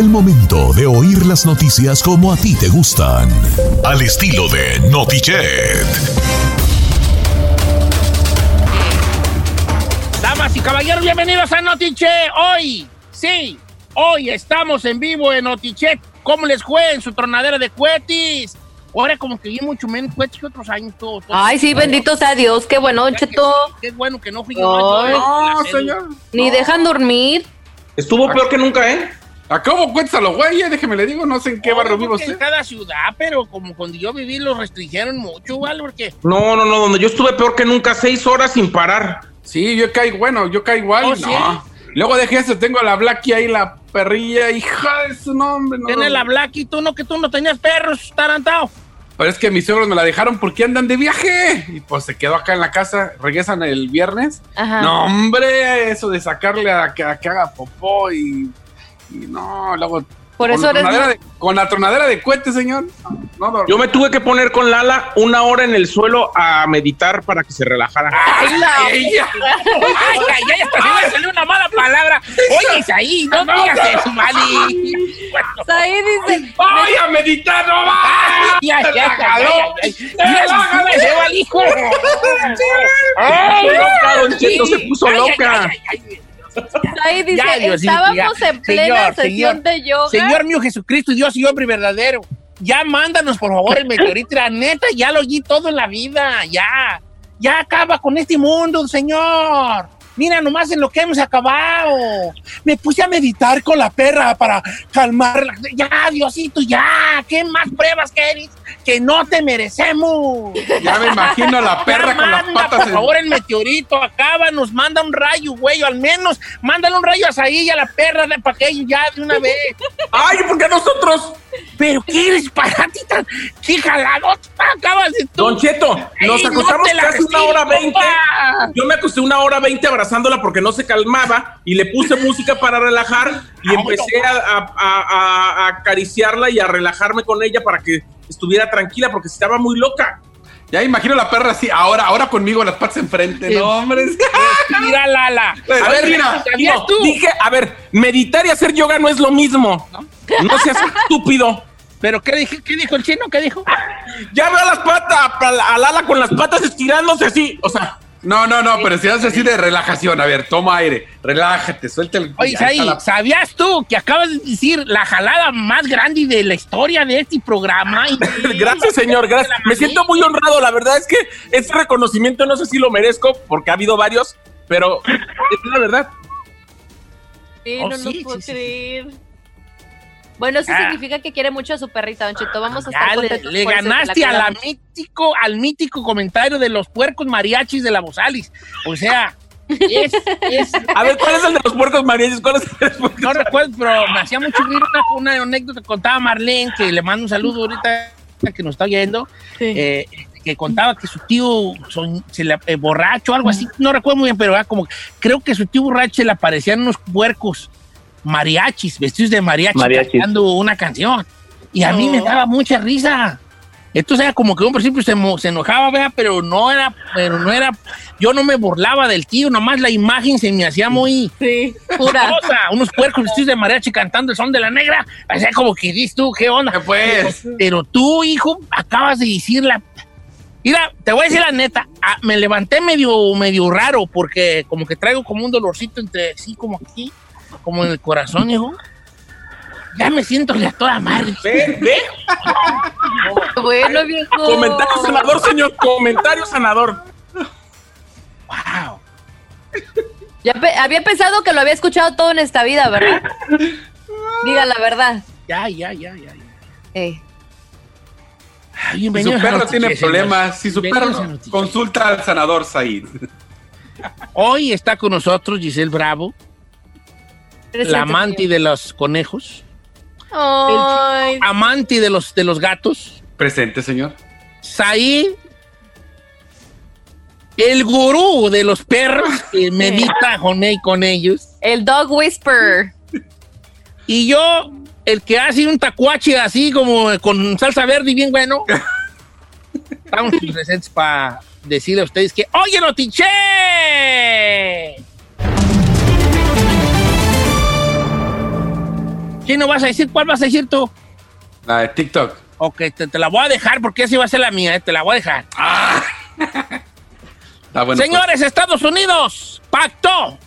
Llegó el momento de oír las noticias como a ti te gustan. Al estilo de Notichet. Damas y caballeros, bienvenidos a Notiche. Hoy, sí, hoy estamos en vivo en Notichet. ¿Cómo les fue en su tronadera de cuetis? Ahora como que vi mucho menos cuetis que otros años. Todo, todo. Ay, sí, bendito sea Dios. Qué bueno, Cheto. sí, Qué bueno que no fui yo. No, señor. Ni dejan dormir. Estuvo peor que nunca, ¿eh? Acabo cuentas a los güeyes, déjeme le digo, no sé en qué barrio vivo porque En usted. cada ciudad, pero como cuando yo viví los restringieron mucho, ¿vale? Porque No, no, no, donde yo estuve peor que nunca, seis horas sin parar. Sí, yo caí, bueno, yo caí igual. Oh, no. ¿sí? Luego dejé eso, tengo a la Blackie ahí, la perrilla, hija de su nombre. No, tienes la Black y tú no, que tú no tenías perros, tarantado. Pero es que mis suegros me la dejaron porque andan de viaje. Y pues se quedó acá en la casa, regresan el viernes. Ajá. No, hombre, eso de sacarle a que, a que haga popó y, y no, luego... Por con eso la eres. tronadera de- con la tronadera de cohete, señor. No, no, Yo me tuve que poner con Lala una hora en el suelo a meditar para que se relajara. ¡Ay, ella! ¡Ay, ay, ay! Hasta se me salió una mala palabra. Oye, ahí, no digas eso, Mali. Ahí dice. ¡Ay, a meditar, no va! Ya, ya, ¡Te ya, la la se va el hijo. Ay, loca, Don Cheto se puso Ay, ay, loca. ay, ay, ay. Ahí dice. Ya, estábamos en plena Señor, sesión señor, de yoga. Señor mío Jesucristo, Dios y hombre verdadero, ya mándanos por favor el meteorito. La neta, ya lo oí todo en la vida, ya. Ya acaba con este mundo, Señor. Mira nomás en lo que hemos acabado. Me puse a meditar con la perra para calmarla. Ya, Diosito, ya. ¿Qué más pruebas quieres? Que no te merecemos. Ya me imagino a la perra Ya con las manda, patas Por en- favor, el meteorito acaba, nos manda un rayo, güey, al menos mándale un rayo a Saí y a la perra de ellos ya de una vez. Ay, ¿por qué nosotros? Pero qué disparate tan. ¡Qué jalado acabas de tú! Don Cheto, nos no acostamos la casi una hora veinte. Yo me acosté una hora veinte abrazándola porque no se calmaba y le puse música para relajar y empecé a, a- a- a acariciarla y a relajarme con ella para que estuviera tranquila porque estaba muy loca. Ya imagino a la perra así, ahora, ahora conmigo las patas enfrente. No, hombre. es- Mira, Lala. A ver, mira, ¿sabías no, dije, a ver, meditar y hacer yoga no es lo mismo. No, seas estúpido. ¿Pero qué, dije, qué dijo el chino? ¿Qué dijo? Ya veo las patas, a Lala con las patas estirándose así. O sea, No, no, no, pero si haces así de relajación, a ver, toma aire, relájate, suelta el. Oye, la- ¿sabías tú que acabas de decir la jalada más grande de la historia de este programa? Y- gracias, señor, gracias. Me siento muy honrado. La verdad es que ese reconocimiento no sé si lo merezco porque ha habido varios, pero es la verdad. Sí, Oh, no sí, lo sí, puedo sí. creer. Bueno, eso Ah. significa que quiere mucho a su perrita, Don Cheto. Vamos a estar le, contentos le que ganaste a la mítico, al mítico comentario de los puercos mariachis de la Bosalis. O sea, es, es- A ver, ¿cuál es el de los puercos mariachis? ¿Cuál es el de los puercos no recuerdo, pero me hacía mucho reír una, una anécdota que contaba Marlene, que le mando un saludo ahorita que nos está oyendo, Sí. eh, que contaba que su tío son- se le, eh, borracho, algo así, no recuerdo muy bien, pero era como, creo que su tío borracho se le aparecían unos puercos mariachis, vestidos de mariachi, Mariachis. cantando una canción. Y a mí me daba mucha risa. Entonces era como que un principio se, mo- se enojaba, ¿verdad? pero no era, pero no era, yo no me burlaba del tío, nomás la imagen se me hacía muy Sí, pura. cosa, unos puercos vestidos de mariachi cantando el son de la negra, sea, como que dices tú, ¿qué onda? ¿Qué pues? Pero tú, hijo, acabas de decir la... Mira, te voy a decir la neta, ah, me levanté medio, medio raro porque como que traigo como un dolorcito entre sí, como aquí, como en el corazón, hijo. Ya me siento a toda madre. Ve, ve. Bueno, viejo. Comentario sanador, señor. Comentario sanador. Wow. Ya pe- había pensado que lo había escuchado todo en esta vida, ¿verdad? Diga la verdad. Ya, ya, ya, ya. ya. Eh. Ay, Si su perro tiene problemas, si su perro consulta al sanador Said. Hoy está con nosotros Giselle Bravo, la amante de los conejos, Ay, amante de los, de los gatos, Presente, señor. Said, el gurú de los perros que medita con, con ellos, el dog whisperer. y yo, el que hace un tacuache así como con salsa verde y bien bueno. Estamos presentes para decirle a ustedes que ¡Oye, Notiche! ¿Quién no vas a decir? ¿Cuál vas a decir tú? La de TikTok. Ok, te, te la voy a dejar porque así va a ser la mía, eh, te la voy a dejar. Está bueno. Señores, Estados Unidos pactó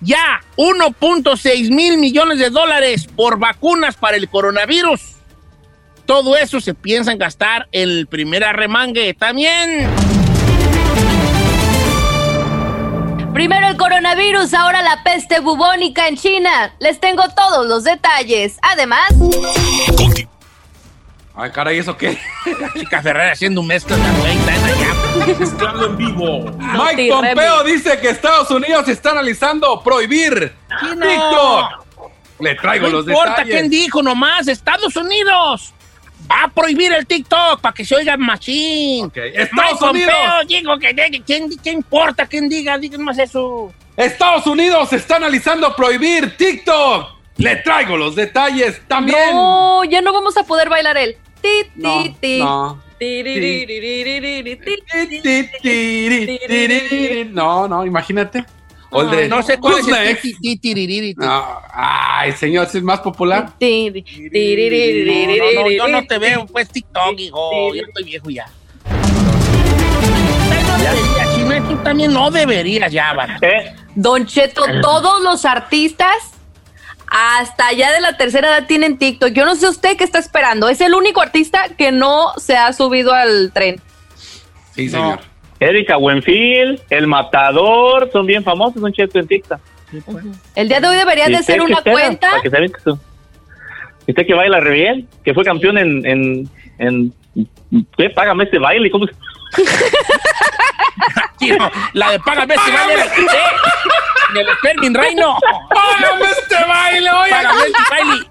ya 1.6 mil millones de dólares por vacunas para el coronavirus. Todo eso se piensan gastar en el primer arremangue. También Primero el coronavirus, ahora la peste bubónica en China. Les tengo todos los detalles. Además, Conti-. Ay, caray, ¿eso qué? Chica Ferrer haciendo un mezcla de. Mezclando en vivo. Mike Pompeo dice que Estados Unidos está analizando prohibir no. TikTok. Le traigo No los importa detalles. quién dijo nomás, Estados Unidos Va a prohibir el TikTok para que se oiga machín. Okay. Estados Unidos. Digo que, ¿quién, ¿quién, importa quién diga? Digan más eso. Estados Unidos está analizando prohibir TikTok. Le traigo los detalles también. No, ya no vamos a poder bailar el ti, ti, ti. No. No, no, imagínate. No sé cuál es. ¿eh? Ay, señor, es más popular. No, yo no te veo, pues TikTok, hijo. Yo estoy viejo ya. Tú también no deberías ya, ¿Eh? Don Cheto, todos los artistas hasta allá de la tercera edad tienen TikTok. Yo no sé usted qué está esperando. Es el único artista que no se ha subido al tren. Sí, señor. Erika Buenfil, El Matador, son bien famosos, son chetos en TikTok. El día de hoy debería ¿Y de qué una cuenta. Para que se vea que son- ¿Y usted que baila re bien? Que fue campeón en... en, en ¿Qué? Págame este baile. ¿Cómo se- la de Págame este baile quité. De los Fermin Reino. ¡Págame este baile, oye! Págame este baile.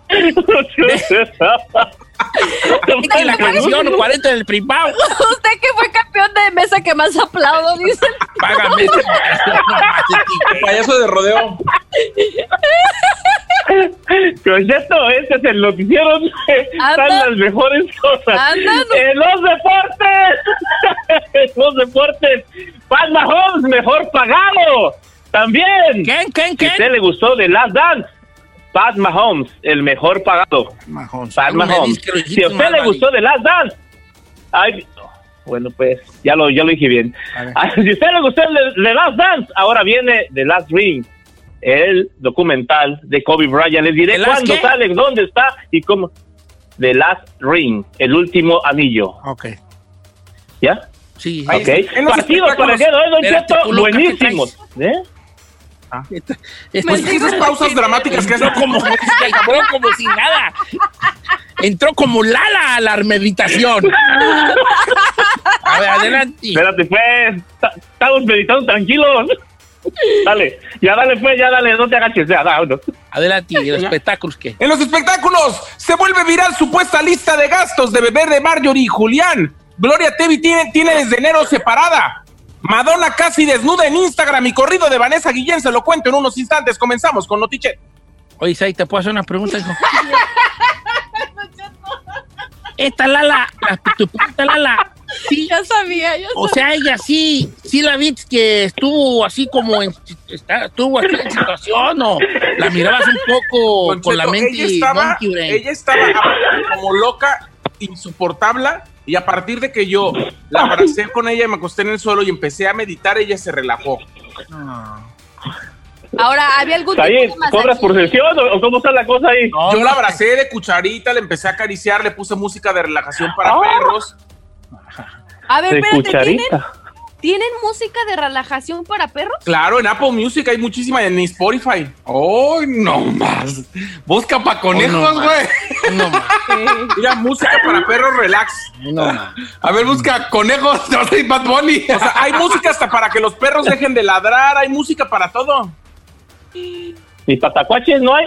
Y la canción 40 del privado. Usted que fue campeón de mesa que más aplaudo, dice. Págame este baile. Payaso de rodeo. Con esto, este es el noticiero están las mejores cosas. Anda, no- ¡En los deportes! ¡En los deportes! ¡Pat Mahomes, mejor pagado! ¡También! ¿Quién, quién, Si a quién? usted le gustó The Last Dance, Pat Mahomes, el mejor pagado. Pat Mahomes. que lo Si a usted le gustó The Last Dance, bueno, pues ya lo, ya lo dije bien. A Si a usted le gustó el The Last Dance, ahora viene The Last Ring, el documental de Kobe Bryant. Les diré ¿The Last cuándo qué? sale, dónde está y cómo. The Last Ring, el último anillo. Ok. ¿Ya? Sí. Ok. Partidos para el día de hoy, Don Cheto, tú, Lucas, ¿qué buenísimos. ¿Eh? Pues, Esas pausas dramáticas que entró hacen como, como sin nada. Entró como Lala a la meditación. A ver, adelante. Espérate, pues. ta- Estamos meditando tranquilos. Dale, ya dale, pues, ya dale, no te agaches, ya, vámonos. Adelante, ¿y los espectáculos qué? En los espectáculos se vuelve viral supuesta lista de gastos de bebé de Marjorie y Julián. Gloria Trevi tiene, tiene desde enero separada. Madonna casi desnuda en Instagram y corrido de Vanessa Guillén se lo cuento en unos instantes. Comenzamos con Notichet. Oye, Sai, ¿te puedo hacer una pregunta, hijo? Esta Lala, la, tu pregunta, Lala, sí, Ya sabía, ya o sea, ella sí, sí la viste que estuvo así como en, está- estuvo así en situación o la mirabas un poco Don con la mente ella estaba, ella estaba como loca, insoportable, y a partir de que yo la abracé con ella y me acosté en el suelo y empecé a meditar, ella se relajó. Ahora, ¿había algún tipo de ¿Cobras por sesión o cómo está la cosa ahí? No, Yo la abracé de cucharita, le empecé a acariciar, le puse música de relajación para Ah. perros. A ver, De espérate, ¿tienen, cucharita. ¿Tienen música de relajación para perros? Claro, en Apple Music hay muchísima, en Spotify. ¡Oh, no más! Busca pa' conejos, Oh, no güey. No, ma, Mira, música para perros relax. no, ma. a ver, busca conejos. A ir Bad Bunny. O sea, hay música hasta para que los perros dejen de ladrar, hay música para todo. ¿Y patacuaches no hay?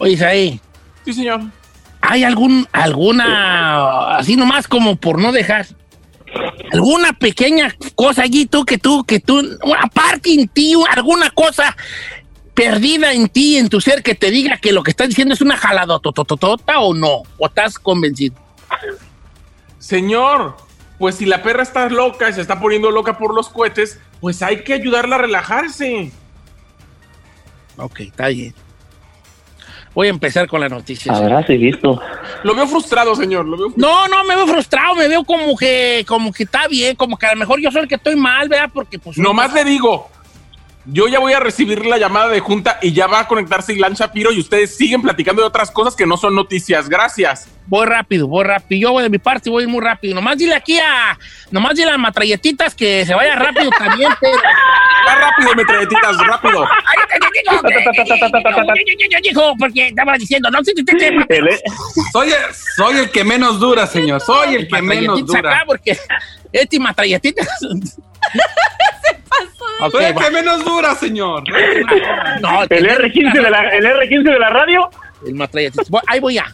Oye, Sai, Sí, señor. ¿hay algún, alguna, así nomás como por no dejar, alguna pequeña cosa allí tú que tú, que tú, una parte en ti, alguna cosa perdida en ti, en tu ser, que te diga que lo que estás diciendo es una jaladotototota o no? ¿O estás convencido? Señor, pues si la perra está loca y se está poniendo loca por los cohetes, pues hay que ayudarla a relajarse. Ok, está bien. Voy a empezar con la noticia. Habrá sí visto. Lo veo frustrado, señor. Lo veo frustrado. No, no, me veo frustrado, me veo como que, como que está bien, como que a lo mejor yo soy el que estoy mal, ¿verdad? Porque pues... Nomás le digo, yo ya voy a recibir la llamada de junta y ya va a conectarse Ilan Shapiro y ustedes siguen platicando de otras cosas que no son noticias. Gracias. Voy rápido, voy rápido. Yo voy de mi parte voy muy rápido. Nomás dile aquí a... Nomás dile a las matralletitas que se vaya rápido también, pero... Va rápido, metralletitas, rápido. Dijo, porque estaba diciendo, no sé si Soy el, soy el que menos dura, señor. Soy el que menos matralletitas dura. porque este matralletitas... Ok, Soy el va. que menos dura, señor. No, el R15 de la, el R15 de la radio. El Ahí voy ya.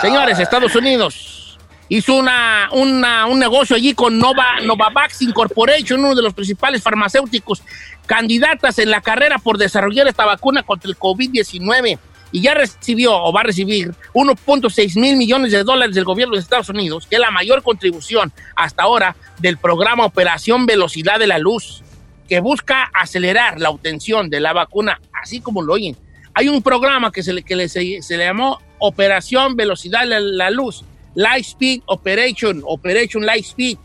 Señores, Estados Unidos hizo una, una- un negocio allí con Nova, Novavax Incorporation, uno de los principales farmacéuticos candidatas en la carrera por desarrollar esta vacuna contra el COVID-19 y ya recibió o va a recibir 1.6 mil millones de dólares del gobierno de Estados Unidos, que es la mayor contribución hasta ahora del programa Operación Velocidad de la Luz, que busca acelerar la obtención de la vacuna, así como lo oyen. Hay un programa que se le, que se, le llamó Operación Velocidad de la Luz, Light Speed Operation, Operation Light Speed,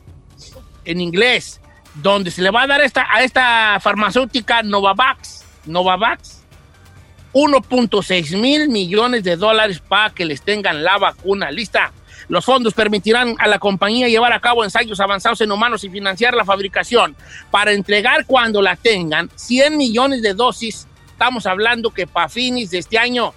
en inglés, donde se le va a dar esta, a esta farmacéutica Novavax, Novavax, 1.6 mil millones de dólares para que les tengan la vacuna lista. Los fondos permitirán a la compañía llevar a cabo ensayos avanzados en humanos y financiar la fabricación para entregar cuando la tengan 100 millones de dosis. Estamos hablando que para fines de este año,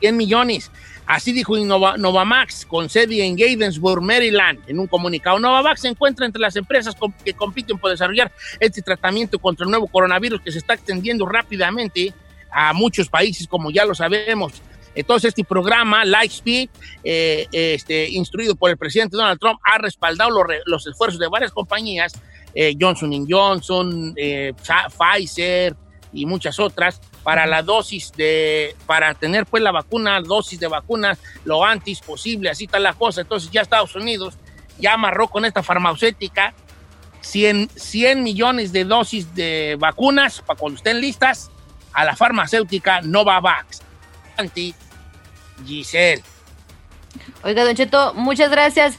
100 millones. Así dijo Innova- Novamax, con sede en Gaithersburg, Maryland, en un comunicado. Novavax se encuentra entre las empresas que compiten por desarrollar este tratamiento contra el nuevo coronavirus que se está extendiendo rápidamente a muchos países, como ya lo sabemos. Entonces, este programa, Lightspeed, eh, este, instruido por el presidente Donald Trump, ha respaldado los, los esfuerzos de varias compañías, eh, Johnson Johnson, eh, Pfizer y muchas otras, para la dosis de, para tener pues la vacuna, dosis de vacunas lo antes posible, así está la cosa. Entonces ya Estados Unidos ya amarró con esta farmacéutica 100, 100 millones de dosis de vacunas para cuando estén listas a la farmacéutica Novavax. Anti Giselle. Oiga, Don Cheto, muchas gracias.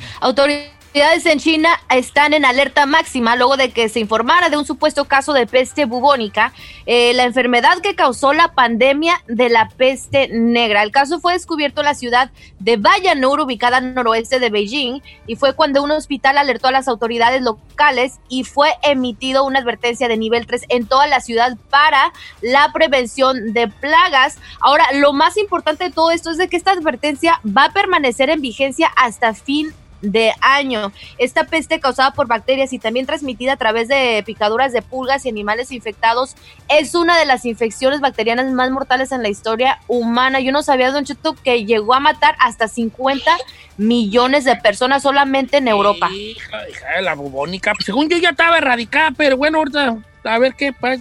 Autoridades en China están en alerta máxima luego de que se informara de un supuesto caso de peste bubónica, eh, la enfermedad que causó la pandemia de la peste negra. El caso fue descubierto en la ciudad de Bayanur, ubicada al noroeste de Beijing, y fue cuando un hospital alertó a las autoridades locales y fue emitido una advertencia de nivel 3 en toda la ciudad para la prevención de plagas. Ahora, lo más importante de todo esto es de que esta advertencia va a permanecer en vigencia hasta fin de año. Esta peste causada por bacterias y también transmitida a través de picaduras de pulgas y animales infectados es una de las infecciones bacterianas más mortales en la historia humana. Yo no sabía, Don Cheto, que llegó a matar hasta 50 millones de personas solamente en Europa. Hija, hija de la bubónica. Según yo ya estaba erradicada, pero bueno, ahorita a ver qué. pa-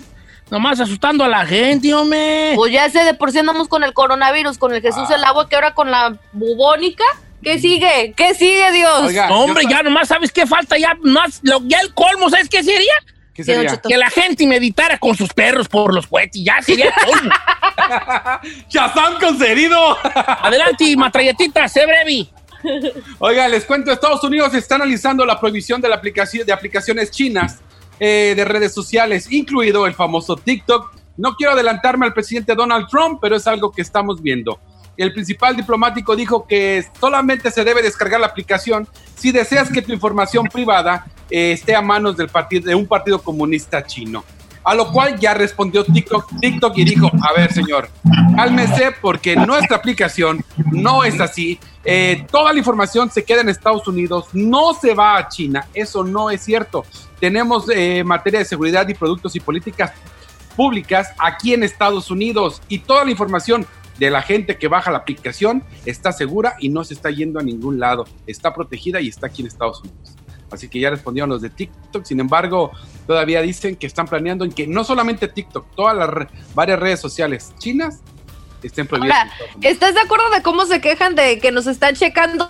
Nomás asustando a la gente, hombre. Pues ya sé, de por sí andamos con el coronavirus, con el Jesús el agua, que ahora con la bubónica. ¿Qué sigue? ¿Qué sigue, Dios? Oiga, No, hombre, yo- ya nomás sabes qué falta, ya más, lo- ya el colmo, ¿sabes qué sería? Que la gente meditara con sus perros por los cohetes, ya sería el colmo. ¡Shazam concedido! Adelante, matralletita, sé breve. Oiga, les cuento, Estados Unidos está analizando la prohibición de, la aplicación, de aplicaciones chinas eh, de redes sociales, incluido el famoso TikTok. No quiero adelantarme al presidente Donald Trump, pero es algo que estamos viendo. El principal diplomático dijo que solamente se debe descargar la aplicación si deseas que tu información privada eh, esté a manos del partido, de un partido comunista chino. A lo cual ya respondió TikTok, TikTok y dijo, a ver señor, cálmese porque nuestra aplicación no es así. Eh, toda la información se queda en Estados Unidos, no se va a China. Eso no es cierto. Tenemos eh, materia de seguridad y productos y políticas públicas aquí en Estados Unidos y toda la información de la gente que baja la aplicación está segura y no se está yendo a ningún lado. Está protegida y está aquí en Estados Unidos. Así que ya respondieron los de TikTok. Sin embargo, todavía dicen que están planeando en que no solamente TikTok, todas las re- varias redes sociales chinas estén prohibidas. Ahora. ¿estás de acuerdo de cómo se quejan de que nos están checando?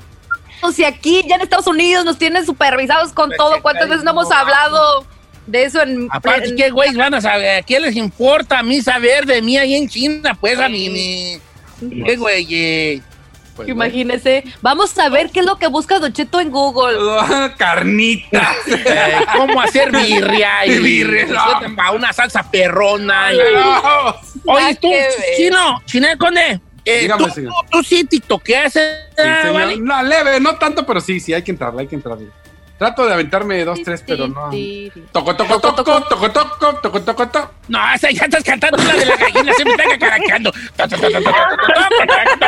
O si aquí ya en Estados Unidos nos tienen supervisados con Pues, todo, ¿cuántas veces no hemos hablado de eso en... Aparte, ¿qué güey van a saber? ¿A quién les importa a mí saber de mí ahí en China? Pues a mí, ni... ¿Qué güey? Pues, Imagínese. Vamos a ver qué es lo que busca Don Cheto en Google. Carnitas. Eh, ¿Cómo hacer birria? Y, Birria, no. Para una salsa perrona. y- No. Oye, tú, chino, chinel conde. Eh, Dígame, tú, tú, tú sí tiktokeas, Sí, señor. ¿vale? No, leve, no tanto, pero sí, sí, hay que entrarle, hay que entrarle. Trato de aventarme dos, tres, pero no. Toco, toco, toco, toco, toco, toco, toco, toco, toco. No, esa ya estás cantando la de la gallina, se me está ta,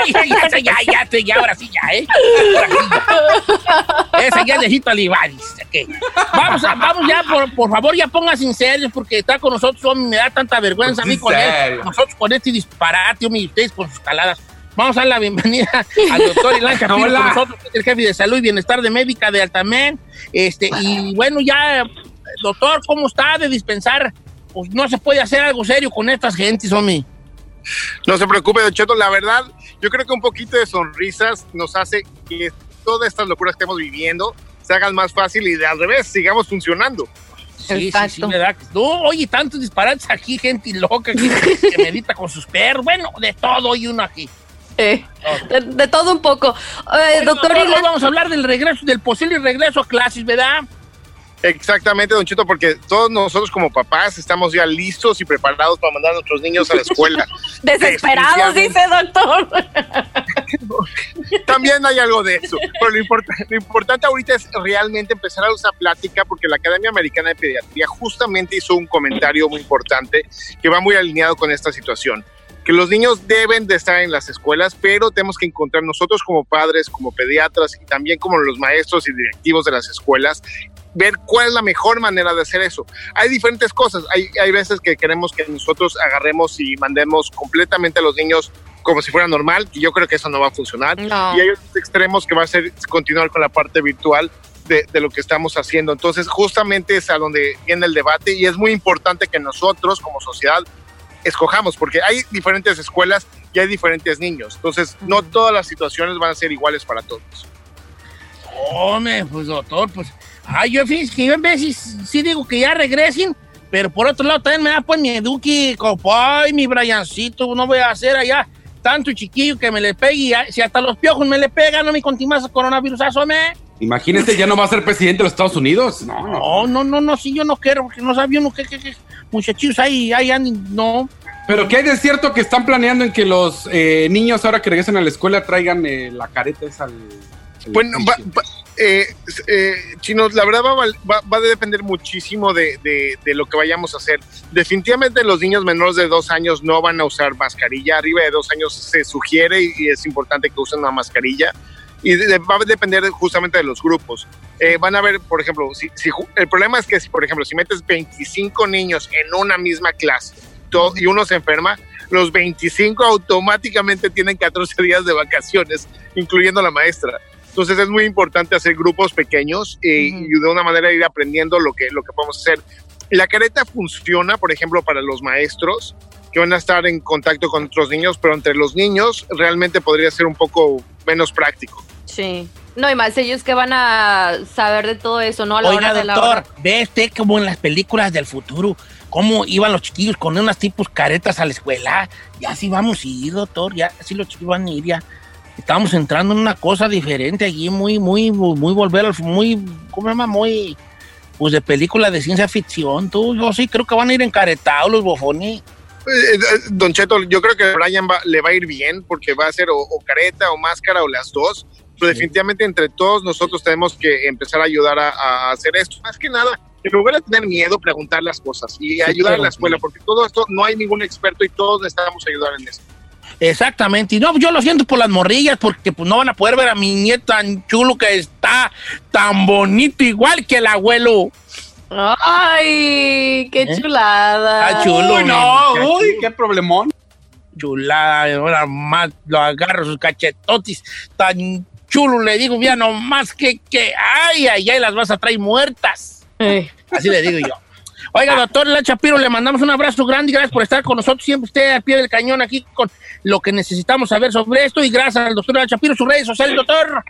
Ya, ya, ya, ya, ya, ya, ahora sí, ya, ¿eh? Ahora sí, ya. Esa ya necesito Olivares. ok. Vamos, vamos ya, por, por favor, ya póngase en serio, porque está con nosotros, hombre, me da tanta vergüenza a mí con él. Nosotros con este disparate, hombre, y ustedes con sus caladas. Vamos a dar la bienvenida al doctor Ilan Hola. con nosotros, el jefe de salud y bienestar de médica de Altamén. Este, y bueno, ya, doctor, ¿cómo está de dispensar? Pues no se puede hacer algo serio con estas gentes, hombre. No se preocupe, Don Cheto. La verdad, yo creo que un poquito de sonrisas nos hace que todas estas locuras que estamos viviendo se hagan más fácil y de al revés, sigamos funcionando. Sí, sí, sí. ¿verdad? No, oye, tantos disparates aquí, gente loca que, que medita con sus perros. Bueno, de todo hay uno aquí. Eh, de, de todo un poco. Eh, Oye, doctor hoy vamos a hablar del regreso, del posible regreso a clases, ¿verdad? Exactamente, Don Cheto, porque todos nosotros como papás estamos ya listos y preparados para mandar a nuestros niños a la escuela. desesperados, dice doctor. También hay algo de eso. Pero lo, importa- lo importante ahorita es realmente empezar a usar plática porque la Academia Americana de Pediatría justamente hizo un comentario muy importante que va muy alineado con esta situación. Que los niños deben de estar en las escuelas, pero tenemos que encontrar nosotros como padres, como pediatras y también como los maestros y directivos de las escuelas, ver cuál es la mejor manera de hacer eso. Hay diferentes cosas. Hay, hay veces que queremos que nosotros agarremos y mandemos completamente a los niños como si fuera normal, y yo creo que eso no va a funcionar No. y hay otros extremos que va a ser continuar con la parte virtual de, de lo que estamos haciendo. Entonces, justamente es a donde viene el debate y es muy importante que nosotros como sociedad escojamos, porque hay diferentes escuelas y hay diferentes niños. Entonces, no todas las situaciones van a ser iguales para todos. Hombre, pues doctor, pues. Ay, yo fíjese que yo en veces sí digo que ya regresen, pero por otro lado también me da pues mi eduque, copay, mi Briancito, no voy a hacer allá tanto chiquillo que me le pegue, y si hasta los piojos me le pegan, no me continúas coronavirus, me. Imagínese, ya no va a ser presidente de los Estados Unidos. No, no. No, no, no, sí, yo no quiero, porque no sabía uno qué, qué, qué muchachillos ahí, ahí no. Pero ¿qué hay de cierto que están planeando en que los eh, niños ahora que regresen a la escuela traigan eh, la careta esa al... Bueno, va- va- eh, eh, chinos, la verdad va, va- va a depender muchísimo de, de- de lo que vayamos a hacer. Definitivamente los niños menores de dos años no van a usar mascarilla. Arriba de dos años se sugiere y, y es importante que usen una mascarilla. Y de- va a depender justamente de los grupos. Eh, van a ver, por ejemplo, si, si el problema es que, si, por ejemplo, si metes 25 niños en una misma clase to- y uno se enferma, los 25 automáticamente tienen 14 días de vacaciones, incluyendo la maestra. Entonces es muy importante hacer grupos pequeños eh, Ujú. y de una manera ir aprendiendo lo que, lo que podemos hacer. La careta funciona, por ejemplo, para los maestros que van a estar en contacto con otros niños, pero entre los niños realmente podría ser un poco menos práctico. Sí. No, y más ellos que van a saber de todo eso, ¿no? A la Oiga, hora de la doctor, hora. ve usted como en las películas del futuro, cómo iban los chiquillos con unas tipos caretas a la escuela. Ya sí vamos a ir, doctor, ya sí los chiquillos van a ir, ya. Estamos entrando en una cosa diferente allí, muy, muy, muy volver al, muy, ¿cómo se llama? Muy, pues de película de ciencia ficción, tú. Yo sí creo que van a ir encaretados los bofones. Eh, eh, Don Cheto, yo creo que a Brian va- le va a ir bien porque va a ser o, o careta o máscara o las dos. Pero definitivamente entre todos nosotros tenemos que empezar a ayudar a, a hacer esto. Más que nada, en lugar de tener miedo, preguntar las cosas y ayudar a claro. la escuela, porque todo esto no hay ningún experto y todos necesitamos ayudar en eso. Exactamente. Y no, yo lo siento por las morrillas, porque pues no van a poder ver a mi nieto tan chulo que está, tan bonito, igual que el abuelo. Ay, qué ¿Eh? chulada. Está chulo. Uy, no, uy, qué problemón. Chulada, ahora más lo agarro sus cachetotis, tan chulo, le digo, mira nomás que, que, ay, ay, ay, las vas a traer muertas. Eh. Así le digo yo. Oiga, doctor La Chapiro, le mandamos un abrazo grande y gracias por estar con nosotros. Siempre usted al pie del cañón aquí con lo que necesitamos saber sobre esto. Y gracias al doctor La Chapiro, sus redes sociales, doctor.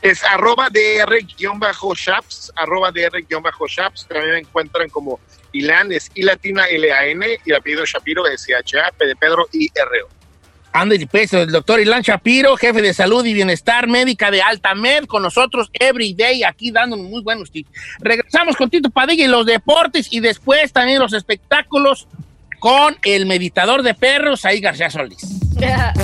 Es arroba dr-shaps, arroba dr-shaps. También me encuentran como Ilan, es I latina L-A-N y el apellido Shapiro es C-H-A, P de Pedro y Ándale, pues, el doctor Ilan Shapiro, jefe de salud y bienestar médica de Altamed, con nosotros every day, aquí dándonos muy buenos tips. Regresamos con Tito Padilla y los deportes y después también los espectáculos con el meditador de perros, ahí García Solís.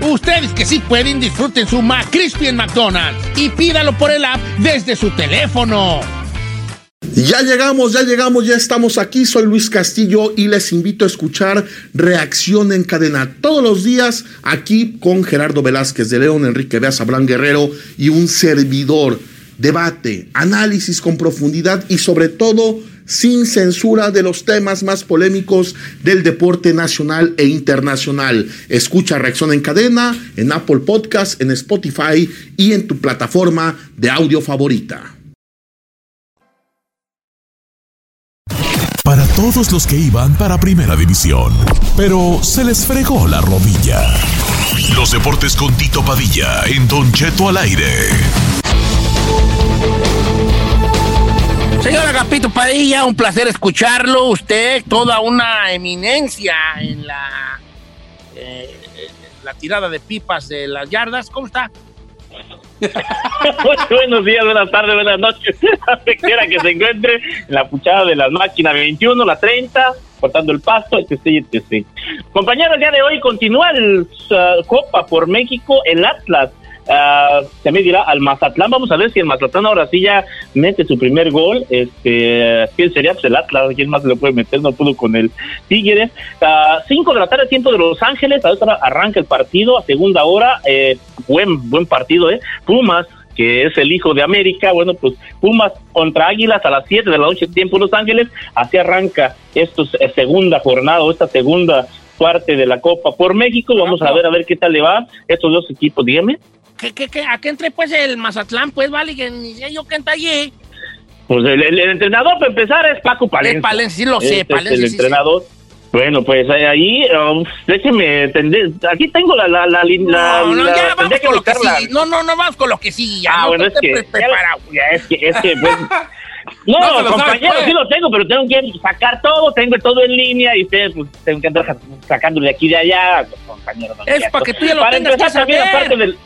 Ustedes que sí pueden, disfruten su McCrispy en McDonald's y pídalo por el app desde su teléfono. Ya llegamos, ya llegamos, ya estamos aquí. Soy Luis Castillo y les invito a escuchar Reacción en Cadena todos los días aquí con Gerardo Velázquez de León, Enrique Beas, Abraham Guerrero y un servidor. Debate, análisis con profundidad y sobre todo sin censura de los temas más polémicos del deporte nacional e internacional. Escucha Reacción en Cadena en Apple Podcast, en Spotify y en tu plataforma de audio favorita. Para todos los que iban para Primera División, pero se les fregó la rodilla. Los deportes con Tito Padilla en Don Cheto al aire. Señor Agapito Padilla, un placer escucharlo. Usted, toda una eminencia en la, eh, la tirada de pipas de las yardas. ¿Cómo está? Buenos días, buenas tardes, buenas noches. Quiera que se encuentre, en la puchada de las máquinas 21, la 30, cortando el pasto, etc, etc. Compañeros, el día de hoy continúa el uh, Copa por México, el Atlas. Ah, se medirá al Mazatlán. Vamos a ver si el Mazatlán ahora sí ya mete su primer gol. Este, ¿Quién sería? Pues el Atlas. ¿Quién más le puede meter? No pudo con el Tigres. 5 de la tarde, tiempo de Los Ángeles. Ahora arranca el partido a segunda hora. Eh, buen, buen partido, ¿eh? Pumas que es el hijo de América, bueno, pues Pumas contra Águilas a las 7 de la noche, tiempo Los Ángeles, así arranca esta segunda jornada o esta segunda parte de la Copa por México. Vamos a ver a ver qué tal le va estos dos equipos. Dígame. ¿Qué, qué, qué? ¿A qué entre pues el Mazatlán? Pues vale, que ni sé yo qué entra allí. Pues el, el- el entrenador, para empezar, es Paco Palencia. Palencia, sí lo sé, Este es Palencia, el sí, sí. entrenador. Bueno, pues ahí, um, déjeme tender. Aquí tengo la. la, la, la- No, no, ya vamos con lo que sigue. No, no, no, vamos con lo que sigue. Ya, Ah, no bueno, es que- preparado. Ya, es que, es que, pues, No, No compañero, pues. sí lo tengo, pero tengo que sacar todo, tengo todo en línea y ustedes, pues, tengo que andar sacándolo de aquí y de allá, compañero. Es para que tú ya lo Para tengas empezar, que también, aparte del...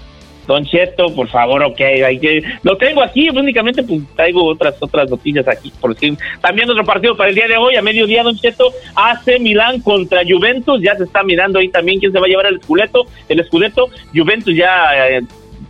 Don Cheto, por favor, ok, hay que... Lo tengo aquí, únicamente pues traigo otras otras noticias aquí, por si... También otro partido para el día de hoy, a mediodía, Don Cheto, AC Milán contra Juventus, ya se está mirando ahí también quién se va a llevar el escudeto, el escudeto, Juventus ya... eh,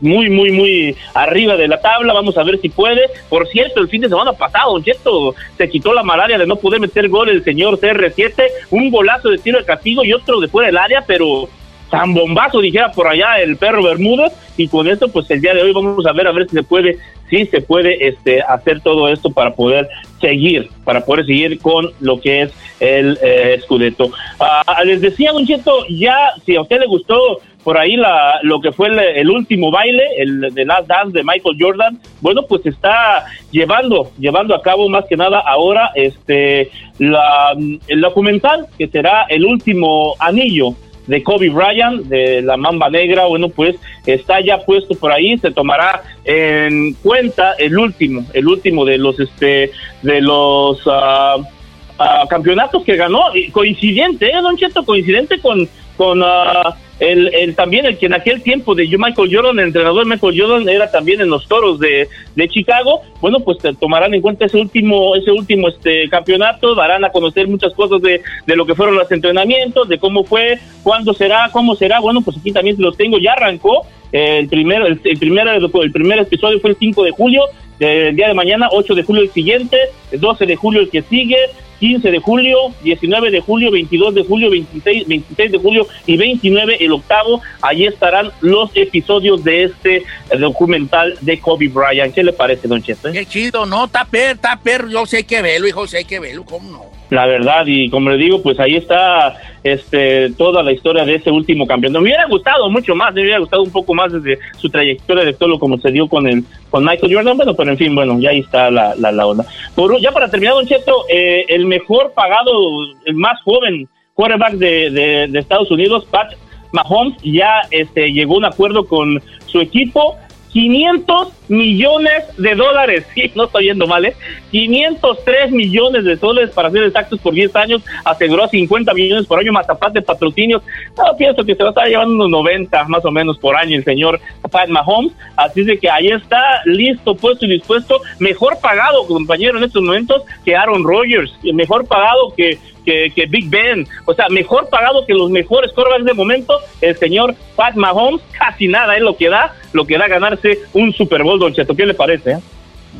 muy, muy, muy arriba de la tabla. Vamos a ver si puede. Por cierto, el fin de semana pasado, Don Cheto se quitó la malaria de no poder meter gol el señor CR7. Un golazo de tiro de castigo y otro de fuera del área, pero tan bombazo, dijera por allá el perro Bermúdez. Y con esto, pues el día de hoy vamos a ver a ver si se puede, si se puede este, hacer todo esto para poder seguir, para poder seguir con lo que es el eh, Scudetto. Ah, les decía, Don Cheto, ya si a usted le gustó por ahí la, lo que fue el, el último baile, el de Last Dance de Michael Jordan, bueno, pues está llevando, llevando a cabo más que nada ahora este la, el documental que será el último anillo de Kobe Bryant, de la Mamba Negra, bueno, pues está ya puesto por ahí, se tomará en cuenta el último, el último de los, este, de los ah, campeonatos que ganó, coincidente, ¿eh, Don Cheto? Coincidente con, con ah, el, el también el que en aquel tiempo de Michael Jordan, el entrenador Michael Jordan era también en los toros de, de Chicago, bueno, pues tomarán en cuenta ese último, ese último este campeonato, darán a conocer muchas cosas de, de lo que fueron los entrenamientos, de cómo fue, cuándo será, cómo será, bueno, pues aquí también los tengo, ya arrancó, eh, el primero, el, el primer, el primer episodio fue el 5 de julio, del día de mañana, 8 de julio el siguiente, el 12 de julio el que sigue, 15 de julio, 19 de julio, 22 de julio, 26, 26 de julio y 29 el octavo. Allí estarán los episodios de este eh, documental de Kobe Bryant. ¿Qué le parece, Don Cheto? eh? Qué chido, no, está per, está per, yo sé que verlo, hijo, sé que verlo, ¿cómo no? La verdad, y como le digo, pues ahí está este toda la historia de ese último campeón. Me hubiera gustado mucho más, me hubiera gustado un poco más desde su trayectoria de todo lo como se dio con el con Michael Jordan, bueno, pero en fin, bueno, ya ahí está la, la, onda. Por, ya para terminar, Don Cheto, eh, el mejor pagado, el más joven quarterback de, de, de Estados Unidos, Pat Mahomes, ya este, llegó a un acuerdo con su equipo 500 millones de dólares. Sí, no estoy yendo mal, ¿eh? 503 millones de dólares para ser exactos por 10 años. Aseguró 50 millones por año más aparte de patrocinios. No, pienso que se va a estar llevando unos 90 más o menos por año el señor Pat Mahomes. Así de que ahí está, listo, puesto y dispuesto. Mejor pagado, compañero, en estos momentos que Aaron Rodgers. Mejor pagado que que, que, Big Ben, o sea, mejor pagado que los mejores quarterbacks de momento, el señor Pat Mahomes, casi nada es lo que da, lo que da ganarse un Super Bowl, Don Cheto, ¿qué le parece? eh?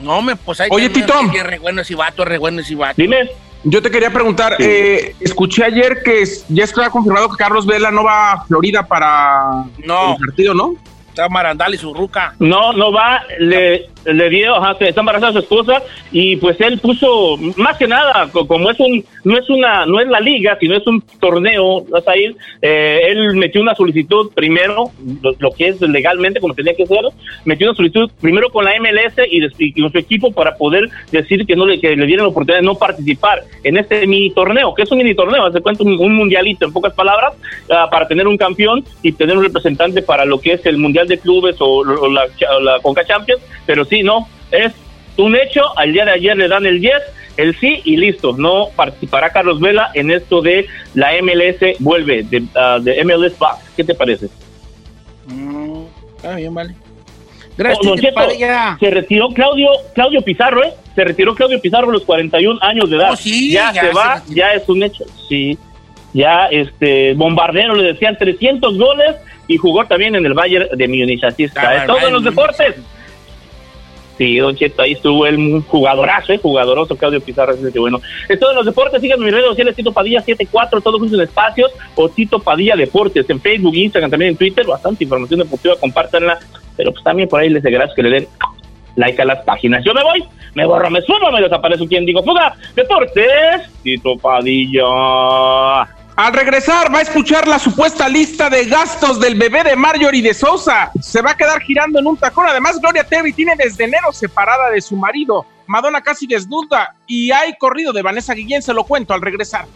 No, me, pues ahí Oye, Tito. que re bueno ese vato, re bueno ese vato. Dime. Yo te quería preguntar, eh, escuché ayer que ya está confirmado que Carlos Vela no va a Florida para No. el partido, ¿no? Está Marandal y su ruca. No, no va, le, le dio, ajá, está embarazada su esposa y pues él puso, más que nada, co- como es un, no es una, no es la liga, sino es un torneo, vas a ir, eh, él metió una solicitud primero, lo, que es legalmente como tenía que ser, metió una solicitud primero con la MLS y, con su equipo para poder decir que no le, que le dieran la oportunidad de no participar en este mini torneo, que es un mini torneo, hace cuenta un, un mundialito en pocas palabras, ah, para tener un campeón y tener un representante para lo que es el mundial de clubes o, la, o la Conca Champions, pero sí, no, es un hecho, al día de ayer le dan el 10, el sí y listo, no participará Carlos Vela en esto de la MLS, vuelve, de, ah, de MLS Back, ¿qué te parece? Mm, está bien, vale. Oh, Gracias, Tito, Cheto, se retiró Claudio Claudio Pizarro, ¿eh? Se retiró Claudio Pizarro a los 41 años de edad. Oh, sí, ya, ya se se va, retiró. ya es un hecho. Sí. ya este bombardero le decían 300 goles y jugó también en el Bayern de Múnich, así está, todo en los deportes. Sí, Don Cheto, ahí estuvo el jugadorazo, ¿eh? jugadoroso Claudio Pizarro, que bueno. En los deportes, síganme en mis redes sociales, Tito Padilla 74, todos juntos en espacios, o Tito Padilla Deportes, en Facebook, Instagram, también en Twitter, bastante información deportiva, compártanla, pero pues también por ahí les gracias que le den like a las páginas. Yo me voy, me borro, me sumo, me desaparezco, quien digo, fuga, deportes, Tito Padilla. Al regresar va a escuchar la supuesta lista de gastos del bebé de Marjorie de Sousa. Se va a quedar girando en un tacón. Además, Gloria Trevi tiene desde enero separada de su marido. Madonna casi desnuda y hay corrido de Vanessa Guillén. Se lo cuento al regresar.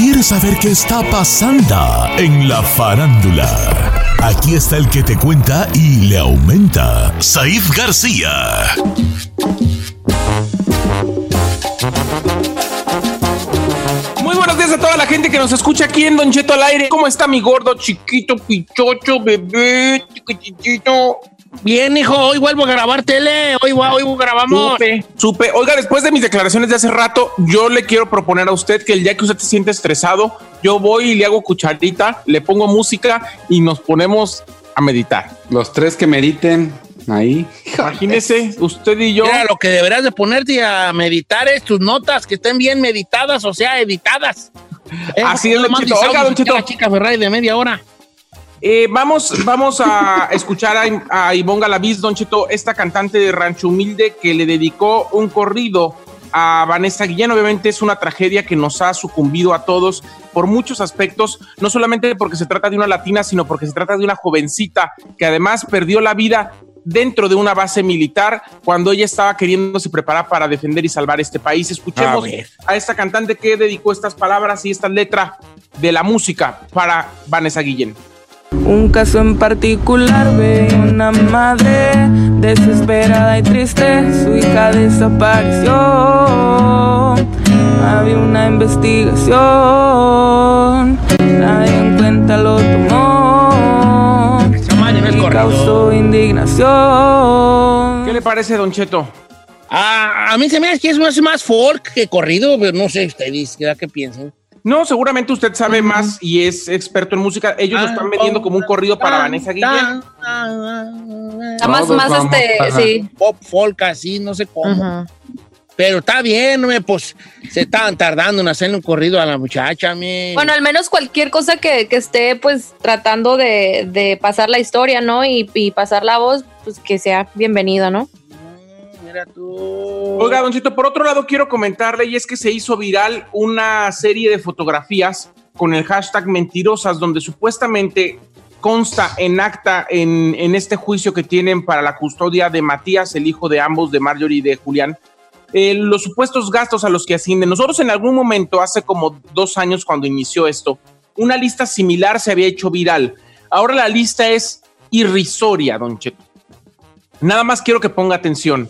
¿Quieres saber qué está pasando en la farándula? Aquí está el que te cuenta y le aumenta, Saif García. Muy buenos días a toda la gente que nos escucha aquí en Don Cheto al aire. ¿Cómo está mi gordo, chiquito, pichocho, bebé, chiquitito? Bien, hijo, hoy vuelvo a grabar tele, hoy, hoy grabamos. Supe, supe. Oiga, después de mis declaraciones de hace rato, yo le quiero proponer a usted que el día que usted se siente estresado, yo voy y le hago cucharita, le pongo música y nos ponemos a meditar. Los tres que mediten ahí. Imagínese, usted y yo. Mira, lo que deberás de ponerte a meditar es tus notas, que estén bien meditadas, o sea, editadas. Así es, Don Más Cheto. disaudios Oiga, Don. La chica Ferrari de media hora. Eh, vamos, vamos a escuchar a, a Ivonne Galaviz, Don Cheto, esta cantante de Rancho Humilde que le dedicó un corrido a Vanessa Guillén. Obviamente es una tragedia que nos ha sucumbido a todos por muchos aspectos, no solamente porque se trata de una latina, sino porque se trata de una jovencita que además perdió la vida dentro de una base militar cuando ella estaba queriéndose preparar para defender y salvar este país. Escuchemos A ver. a esta cantante que dedicó estas palabras y esta letra de la música para Vanessa Guillén. Un caso en particular ve una madre desesperada y triste, su hija desapareció. Había una investigación, nadie en cuenta lo tomó y causó indignación. ¿Qué le parece, Don Cheto? Ah, a mí se me hace que es más, más folk que corrido, pero no sé ustedes, ¿qué, qué piensan? No, seguramente usted sabe más y es experto en música. Ellos lo Ah, están vendiendo como un corrido para Vanessa Guillén. Está más, más este, sí. Pop folk así, no sé cómo. Pero está bien, pues se estaban tardando en hacerle un corrido a la muchacha, me. Bueno, al menos cualquier cosa que, que esté pues tratando de, de pasar la historia, ¿no? Y, y pasar la voz, pues que sea bienvenido, ¿no? Mira tú. Oiga, Don Cheto, por otro lado quiero comentarle y es que se hizo viral una serie de fotografías con el hashtag mentirosas donde supuestamente consta en acta en, en este juicio que tienen para la custodia de Matías, el hijo de ambos, de Marjorie y de Julián, eh, los supuestos gastos a los que ascienden. Nosotros en algún momento, hace como dos años cuando inició esto, una lista similar se había hecho viral. Ahora la lista es irrisoria, don Cheto. Nada más quiero que ponga atención.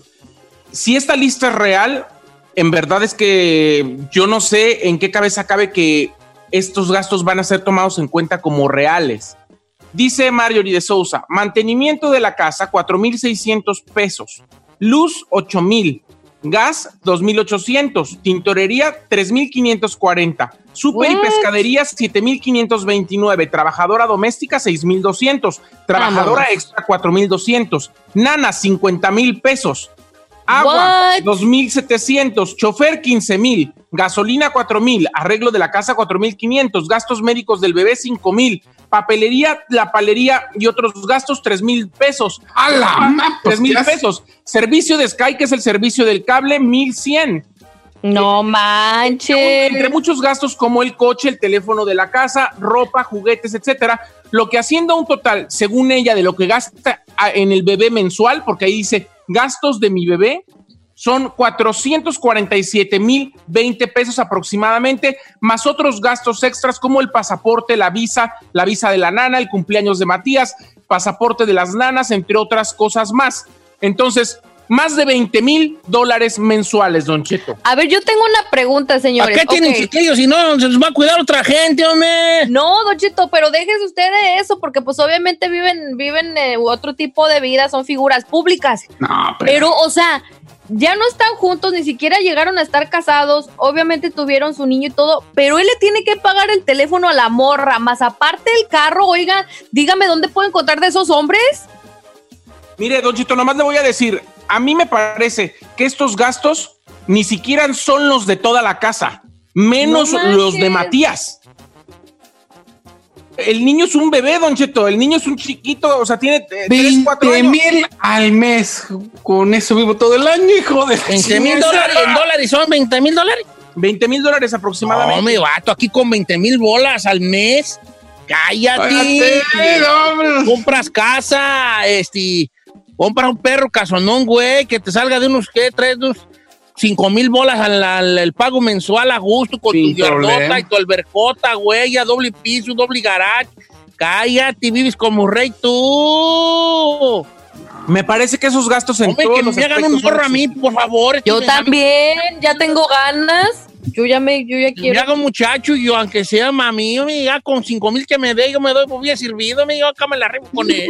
Si esta lista es real, en verdad es que yo no sé en qué cabeza cabe que estos gastos van a ser tomados en cuenta como reales. Dice Marjorie de Sousa, mantenimiento de la casa, 4.600 pesos. Luz, 8.000. Gas, 2.800. Tintorería, 3.540. Super y What? pescadería, 7.529. Trabajadora doméstica, 6.200. Trabajadora Vámonos. extra, 4.200. Nana, 50.000 pesos. Agua, What? 2.700. Chofer, 15.000. Gasolina, 4.000. Arreglo de la casa, 4.500. Gastos médicos del bebé, 5.000. Papelería, la palería y otros gastos, 3.000 pesos. ¡A la ma- pues, 3.000 ¿qué hace? pesos. Servicio de Sky, que es el servicio del cable, 1.100. No manches. Entre muchos gastos como el coche, el teléfono de la casa, ropa, juguetes, etcétera, lo que haciendo un total, según ella, de lo que gasta a- en el bebé mensual, porque ahí dice gastos de mi bebé, son 447 mil 20 pesos aproximadamente, más otros gastos extras como el pasaporte, la visa, la visa de la nana, el cumpleaños de Matías, pasaporte de las nanas, entre otras cosas más. Entonces, más de 20 mil dólares mensuales, Don Cheto. A ver, yo tengo una pregunta, ¿A señores. qué tienen Ok. chiquillos si no se los va a cuidar otra gente, hombre? No, Don Cheto, pero déjese usted de eso, porque pues obviamente viven, viven eh, otro tipo de vida, son figuras públicas. No, pero, Pero, o sea, ya no están juntos, ni siquiera llegaron a estar casados, obviamente tuvieron su niño y todo, pero él le tiene que pagar el teléfono a la morra, más aparte el carro, oiga, dígame dónde puedo encontrar de esos hombres. Mire, Don Chito, nomás le voy a decir, a mí me parece que estos gastos ni siquiera son los de toda la casa, menos No los de. Matías. El niño es un bebé, Don Cheto, el niño es un chiquito, o sea, tiene 3, 4 20 años. mil al mes. Con eso vivo todo el año, hijo de... 20 mil dólares en dólares son 20 mil dólares. 20 mil dólares No, aproximadamente. me vato aquí con 20 mil bolas al mes. Cállate. Cállate, no, hombre. Compras casa, este, compra un perro casonón, güey, que te salga de unos, ¿qué? Tres, unos 5 mil bolas al, al- el pago mensual a gusto con Sin tu y tu albercota, güey, a doble piso, doble garage. Cállate, vives como rey tú. Me parece que esos gastos en Hombre, todos que los me hagan un morro a mí, por favor. Yo también, ya tengo ganas. Yo ya me, yo ya Me quiero. haga un muchacho y yo, aunque sea mami, yo me ya con 5 mil que me dé, yo me doy por bien servido, me yo acá me la arrimo con él.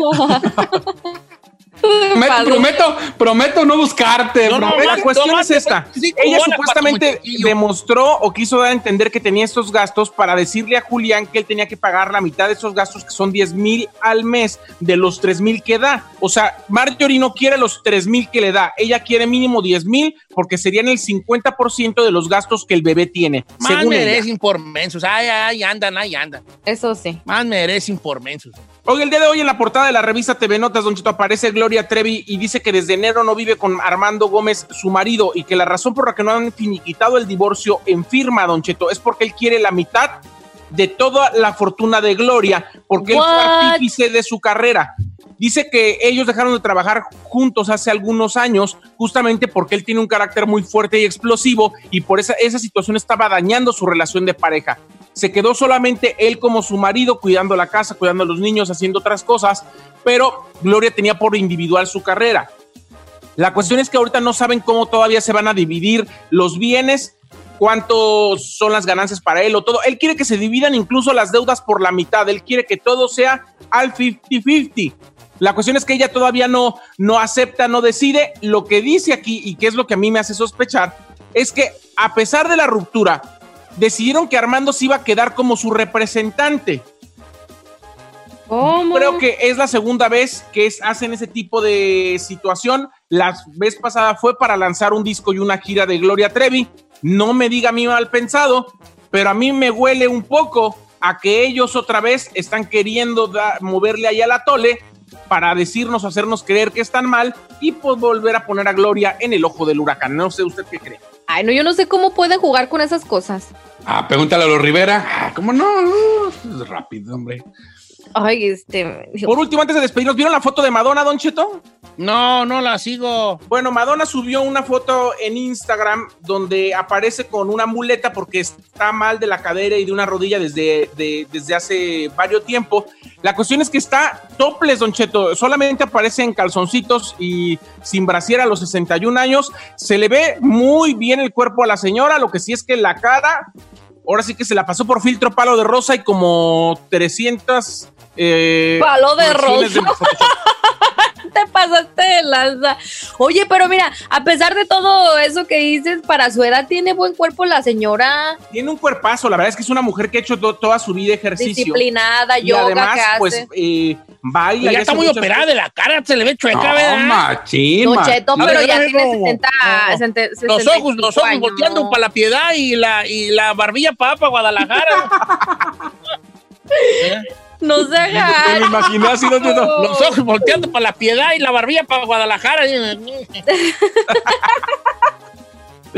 Prometo, prometo, prometo no buscarte. No, La cuestión es esta. sí, Ella supuestamente demostró o quiso dar a entender que tenía estos gastos para decirle a Julián que él tenía que pagar la mitad de esos gastos, que son 10 mil al mes de los 3 mil que da. O sea, Marjorie no quiere los 3 mil que le da. Ella quiere mínimo 10 mil porque serían el 50% de los gastos que el bebé tiene. Más según ella. merecen por mensos. Ay, ay, andan, ay, andan. Eso sí. Más merecen por mensos. Hoy, el día de hoy, en la portada de la revista TV Notas, Don Chito, aparece Gloria Trevi y dice que desde enero no vive con Armando Gómez, su marido, y que la razón por la que no han finiquitado el divorcio en firma, Don Cheto, es porque él quiere la mitad de toda la fortuna de Gloria, porque él fue artífice de su carrera. Dice que ellos dejaron de trabajar juntos hace algunos años, justamente porque él tiene un carácter muy fuerte y explosivo, y por esa, esa situación estaba dañando su relación de pareja. Se quedó solamente él como su marido, cuidando la casa, cuidando a los niños, haciendo otras cosas, pero Gloria tenía por individual su carrera. La cuestión es que ahorita no saben cómo todavía se van a dividir los bienes, cuántos son las ganancias para él o todo. Él quiere que se dividan incluso las deudas por la mitad. Él quiere que todo sea al 50-50. La cuestión es que ella todavía no, no acepta, no decide. Lo que dice aquí, y que es lo que a mí me hace sospechar, es que a pesar de la ruptura, decidieron que Armando se iba a quedar como su representante. ¿Cómo? Creo que es la segunda vez que es- hacen ese tipo de situación. La vez pasada fue para lanzar un disco y una gira de Gloria Trevi. No me diga a mí mal pensado, pero a mí me huele un poco a que ellos otra vez están queriendo moverle ahí a la tole para decirnos, hacernos creer que están mal y pues volver a poner a Gloria en el ojo del huracán. No sé usted qué cree. Ay, no, yo no sé cómo pueden jugar con esas cosas. Ah, pregúntale a los Rivera. Ah, ¿Cómo no? Uh, es rápido, hombre. Ay, este. Por último, antes de despedirnos, ¿vieron la foto de Madonna, Don Cheto? No, no la sigo. Bueno, Madonna subió una foto en Instagram donde aparece con una muleta porque está mal de la cadera y de una rodilla desde, de- desde hace varios tiempo. La cuestión es que está topless, Don Cheto. Solamente aparece en calzoncitos y sin brasier a los 61 años. Se le ve muy bien el cuerpo a la señora. Lo que sí es que la cara, ahora sí que se la pasó por filtro palo de rosa y como 300... eh, Palo de rosa. Te pasaste de lanza. Oye, pero mira, a pesar de todo eso que dices, para su edad tiene buen cuerpo la señora, Tiene un cuerpazo, la verdad es que es una mujer que ha hecho to- toda su vida ejercicio. disciplinada, y yoga además, que hace. pues, eh, baila. Y ya está muy operada de la cara, se le ve chueca, No, ¿verdad? machín, machín. Cheto, pero ya tiene no, 70, no. 60, Los ojos, los 65 ojos años. volteando para la piedad y la, y la barbilla para, para Guadalajara. ¿Eh? No se haga. Me imaginé así. Los ojos volteando para la piedad y la barbilla para Guadalajara.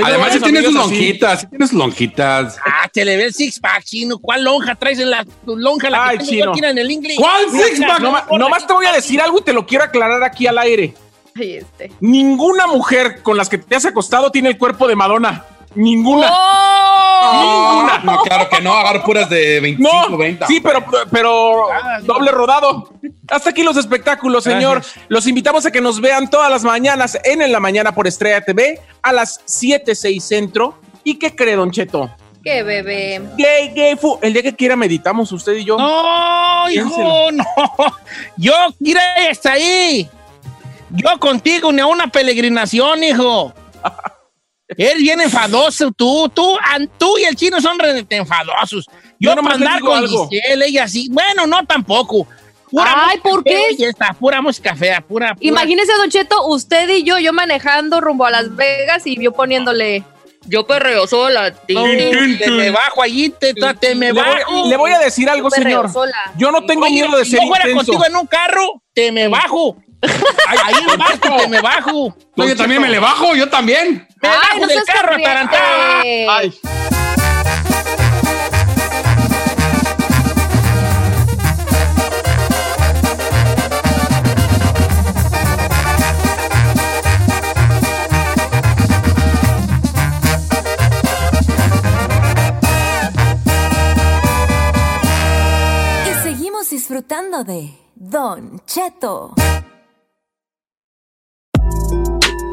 Además, sí Esos tiene sus lonjitas, sí tiene sus lonjitas. Ah, te le ve el six pack, chino. ¿Cuál lonja traes en la tu lonja? La Ay, que chino. en el inglés. ¿Cuál six pack? Noma- por nomás te voy a decir algo y te lo quiero aclarar aquí al aire. Este. Ninguna mujer con las que te has acostado tiene el cuerpo de Madonna. Ninguna. ¡Oh! No, no, claro que no, agarro puras de 25, No, 20. sí, pero, pero Ah, doble rodado. Hasta aquí los espectáculos, señor. Los invitamos a que nos vean todas las mañanas en En la Mañana por Estrella TV a las 7, 6 centro. ¿Y qué cree, Don Cheto? Qué bebé. Gay, gay, fu. El día que quiera meditamos usted y yo. No, hijo, no. Yo, mira, está ahí. Yo contigo, ni a una peregrinación, hijo. Eres bien enfadoso, tú, tú, tú y el chino son re enfadosos. Yo, Yo nomás para andar con algo. Giselle, ella así, bueno, no tampoco. Pura Ay, ¿por qué? Y está, pura música fea, pura, pura. Imagínese, Don Cheto, usted y yo, yo manejando rumbo a Las Vegas y yo poniéndole. Yo perreo sola. No, te me bajo allí, te, te me Le voy, bajo. le voy a decir algo, Yo señor. sola. Yo no tengo Oye, miedo de si ser yo fuera intenso. contigo en un carro, te me bajo. Ahí barco te me bajo. No, yo también me le bajo, yo también. Me Ay, bajo no del carro atarantado. Ay. Y seguimos disfrutando de Don Cheto.